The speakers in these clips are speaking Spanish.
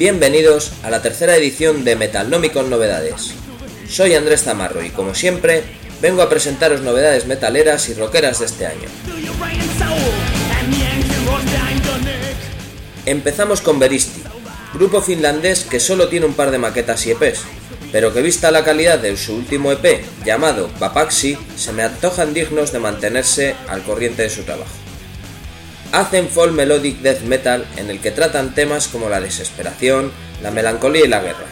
Bienvenidos a la tercera edición de Metalnomicon Novedades. Soy Andrés Zamarro y como siempre vengo a presentaros novedades metaleras y rockeras de este año. Empezamos con Veristi, grupo finlandés que solo tiene un par de maquetas y EPs, pero que vista la calidad de su último EP, llamado Papaxi, se me antojan dignos de mantenerse al corriente de su trabajo. Hacen folk melodic death metal en el que tratan temas como la desesperación, la melancolía y la guerra.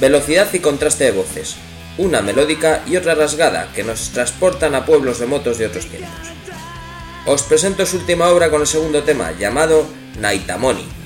Velocidad y contraste de voces, una melódica y otra rasgada que nos transportan a pueblos remotos de otros tiempos. Os presento su última obra con el segundo tema, llamado Naitamoni.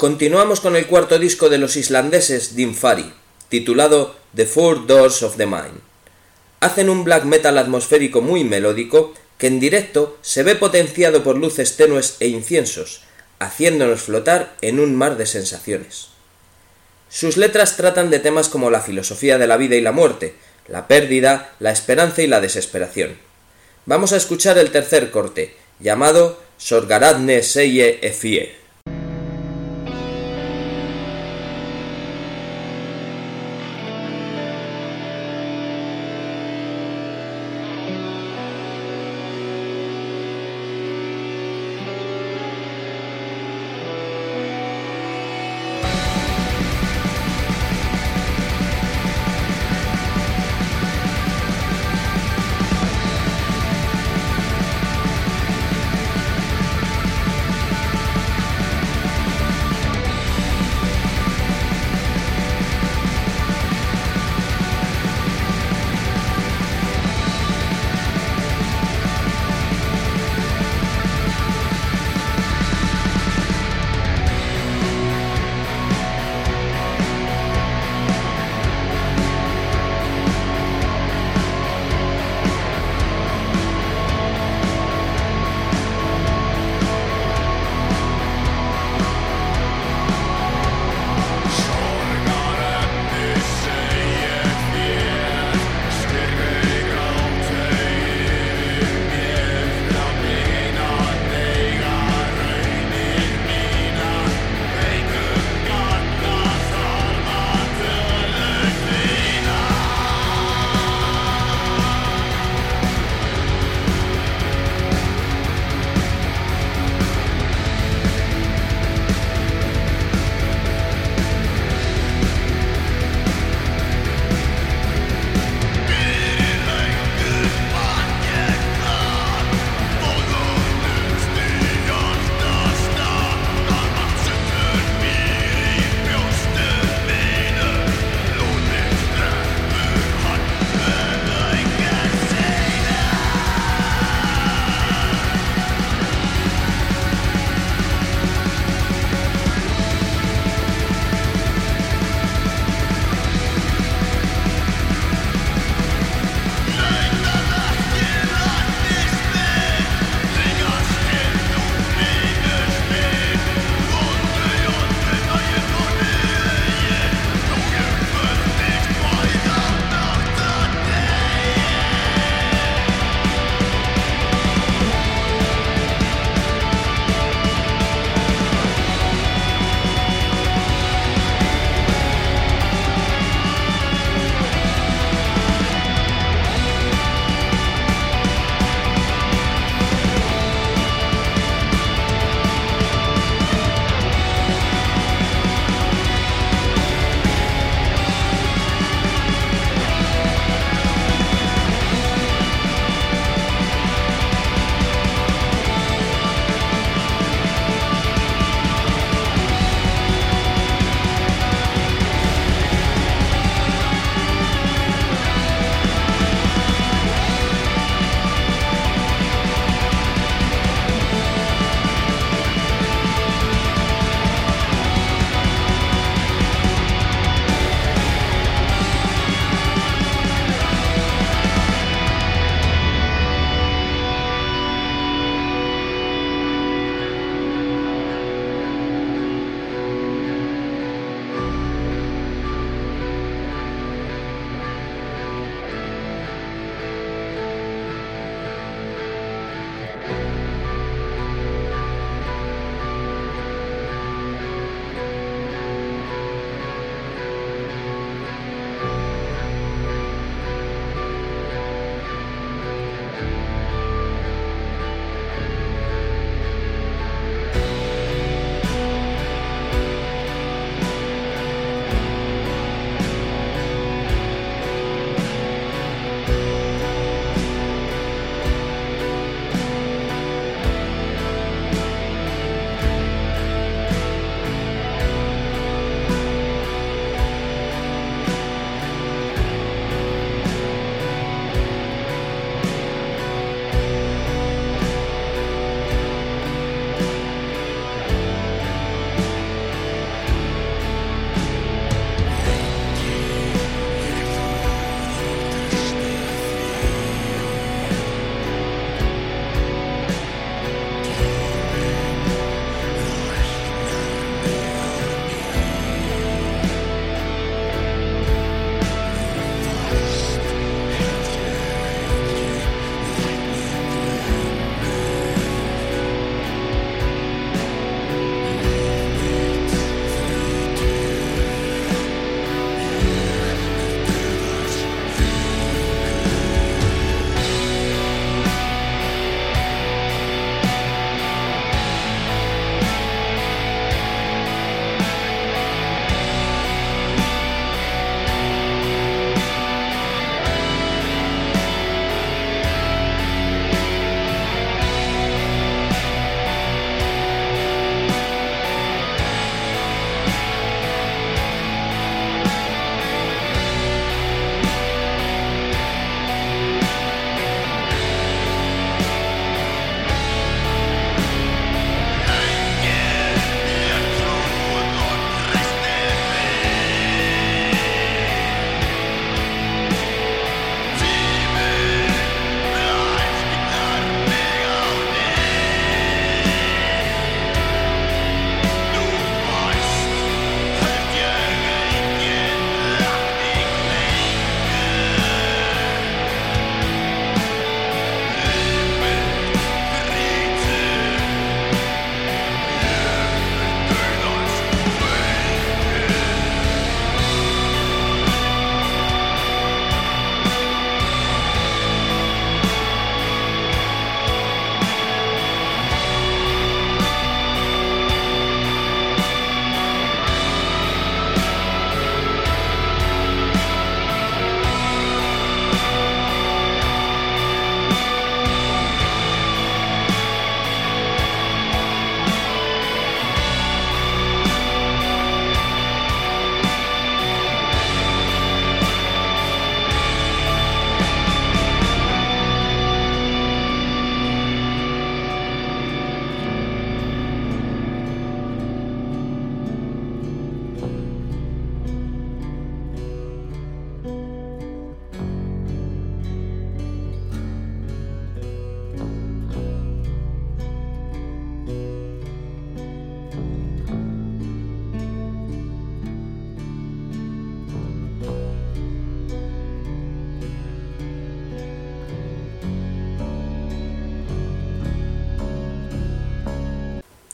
Continuamos con el cuarto disco de los islandeses Dinfari, titulado The Four Doors of the Mind. Hacen un black metal atmosférico muy melódico que en directo se ve potenciado por luces tenues e inciensos, haciéndonos flotar en un mar de sensaciones. Sus letras tratan de temas como la filosofía de la vida y la muerte, la pérdida, la esperanza y la desesperación. Vamos a escuchar el tercer corte, llamado Sorgaradne Seye Efie.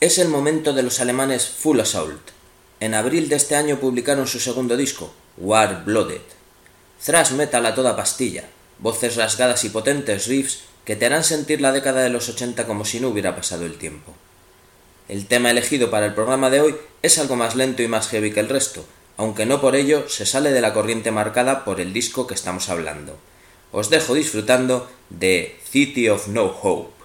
Es el momento de los alemanes Full Assault. En abril de este año publicaron su segundo disco, War Blooded. Thrash metal a toda pastilla, voces rasgadas y potentes riffs que te harán sentir la década de los 80 como si no hubiera pasado el tiempo. El tema elegido para el programa de hoy es algo más lento y más heavy que el resto, aunque no por ello se sale de la corriente marcada por el disco que estamos hablando. Os dejo disfrutando de City of No Hope.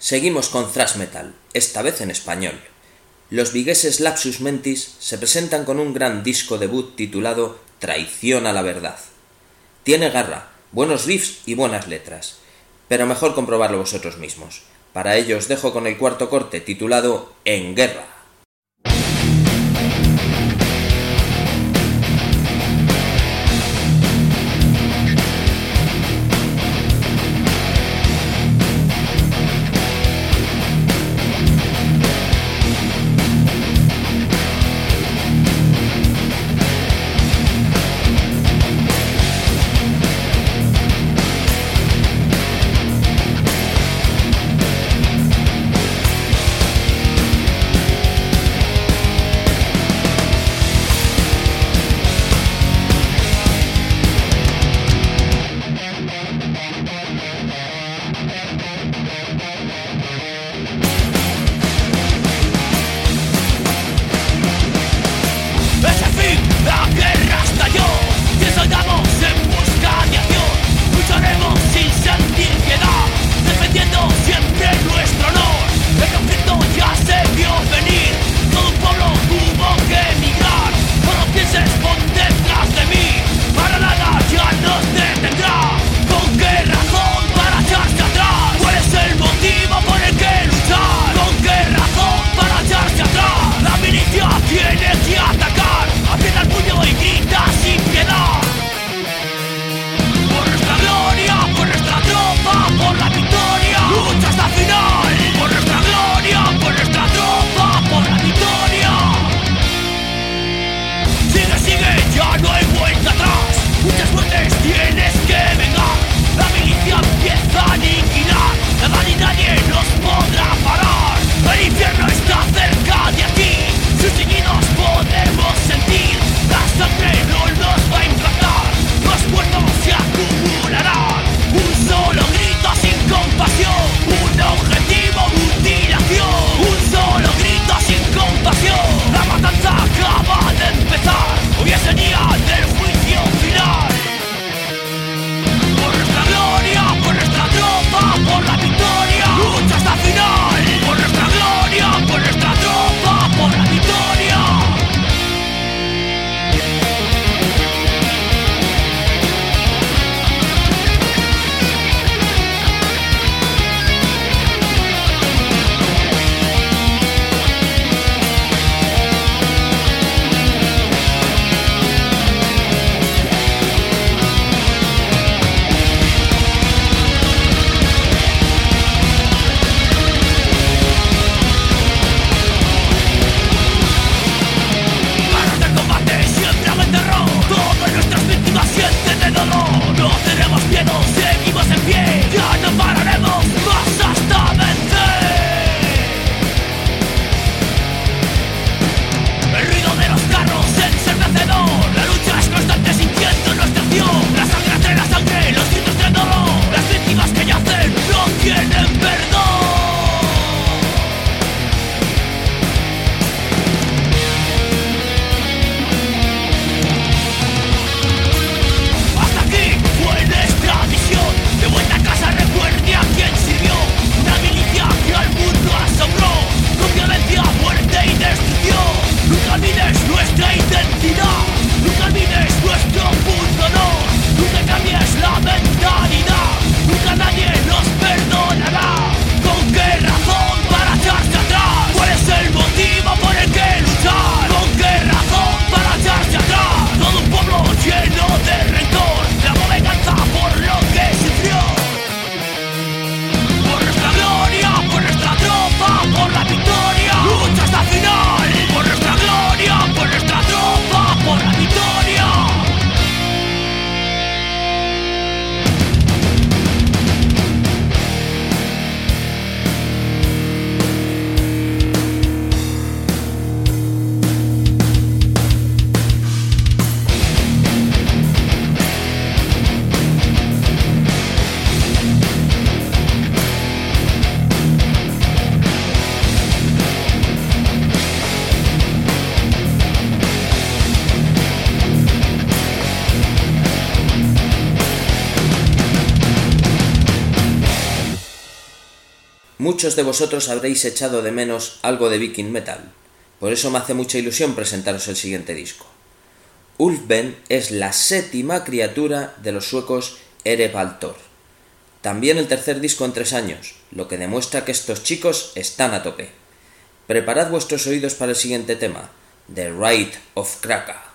Seguimos con thrash metal, esta vez en español. Los vigueses Lapsus Mentis se presentan con un gran disco debut titulado Traición a la Verdad. Tiene garra, buenos riffs y buenas letras, pero mejor comprobarlo vosotros mismos. Para ello os dejo con el cuarto corte titulado En Guerra. Muchos de vosotros habréis echado de menos algo de Viking Metal. Por eso me hace mucha ilusión presentaros el siguiente disco. Ulfben es la séptima criatura de los suecos Erebaltor. También el tercer disco en tres años, lo que demuestra que estos chicos están a tope. Preparad vuestros oídos para el siguiente tema, The Rite of Kraka.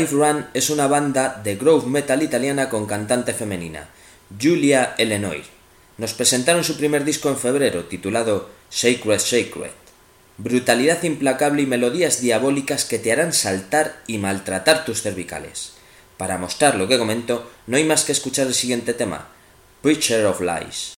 Five Run es una banda de groove metal italiana con cantante femenina, Julia Eleanor. Nos presentaron su primer disco en febrero, titulado Sacred Sacred. Brutalidad implacable y melodías diabólicas que te harán saltar y maltratar tus cervicales. Para mostrar lo que comento, no hay más que escuchar el siguiente tema, Preacher of Lies.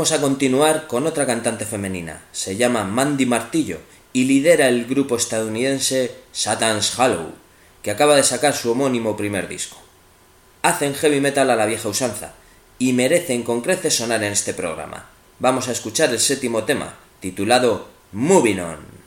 Vamos a continuar con otra cantante femenina. Se llama Mandy Martillo y lidera el grupo estadounidense Satan's Hollow, que acaba de sacar su homónimo primer disco. Hacen heavy metal a la vieja usanza y merecen con creces sonar en este programa. Vamos a escuchar el séptimo tema, titulado Moving On.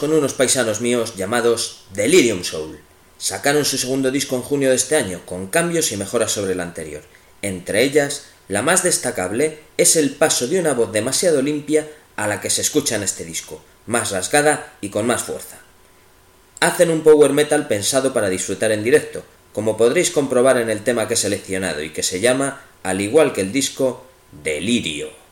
Con unos paisanos míos llamados Delirium Soul. Sacaron su segundo disco en junio de este año, con cambios y mejoras sobre el anterior. Entre ellas, la más destacable es el paso de una voz demasiado limpia a la que se escucha en este disco, más rasgada y con más fuerza. Hacen un power metal pensado para disfrutar en directo, como podréis comprobar en el tema que he seleccionado y que se llama, al igual que el disco, Delirio.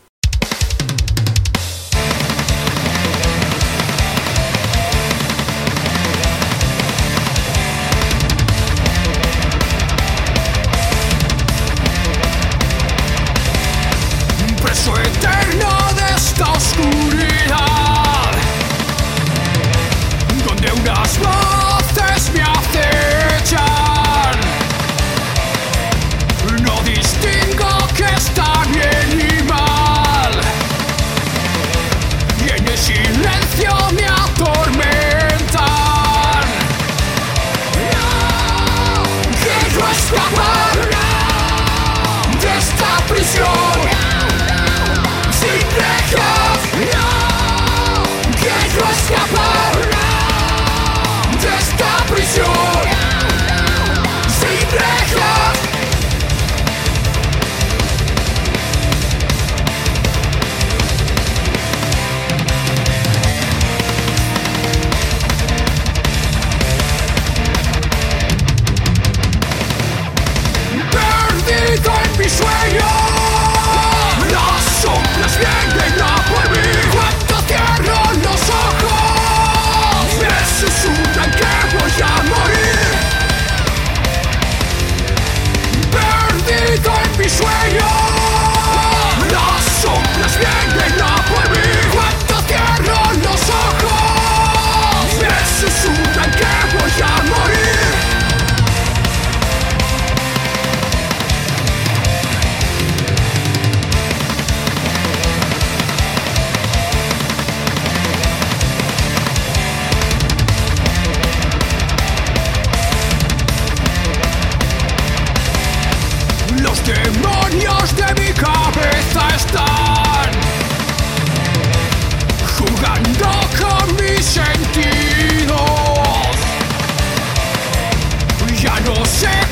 no sé.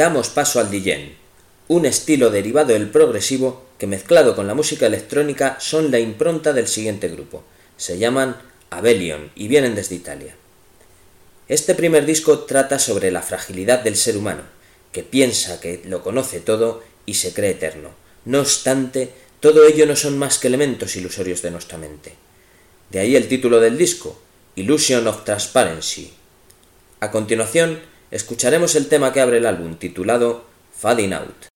Damos paso al DJ, un estilo derivado del progresivo que mezclado con la música electrónica son la impronta del siguiente grupo. Se llaman Abelion y vienen desde Italia. Este primer disco trata sobre la fragilidad del ser humano, que piensa que lo conoce todo y se cree eterno. No obstante, todo ello no son más que elementos ilusorios de nuestra mente. De ahí el título del disco, Illusion of Transparency. A continuación, escucharemos el tema que abre el álbum titulado Fading Out.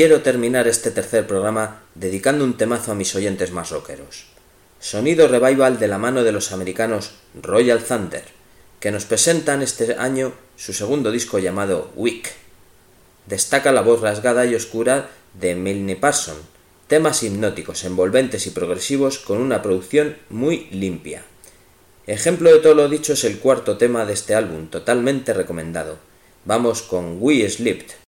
Quiero terminar este tercer programa dedicando un temazo a mis oyentes más rockeros. Sonido revival de la mano de los americanos Royal Thunder, que nos presentan este año su segundo disco llamado Week. Destaca la voz rasgada y oscura de Milne Parson, temas hipnóticos, envolventes y progresivos con una producción muy limpia. Ejemplo de todo lo dicho es el cuarto tema de este álbum, totalmente recomendado. Vamos con We Slipped.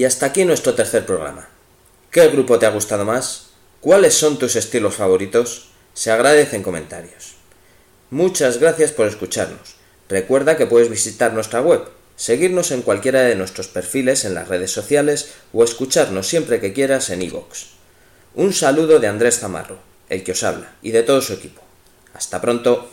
Y hasta aquí nuestro tercer programa. ¿Qué grupo te ha gustado más? ¿Cuáles son tus estilos favoritos? Se agradecen comentarios. Muchas gracias por escucharnos. Recuerda que puedes visitar nuestra web, seguirnos en cualquiera de nuestros perfiles en las redes sociales o escucharnos siempre que quieras en iVoox. Un saludo de Andrés Zamarro, el que os habla, y de todo su equipo. Hasta pronto.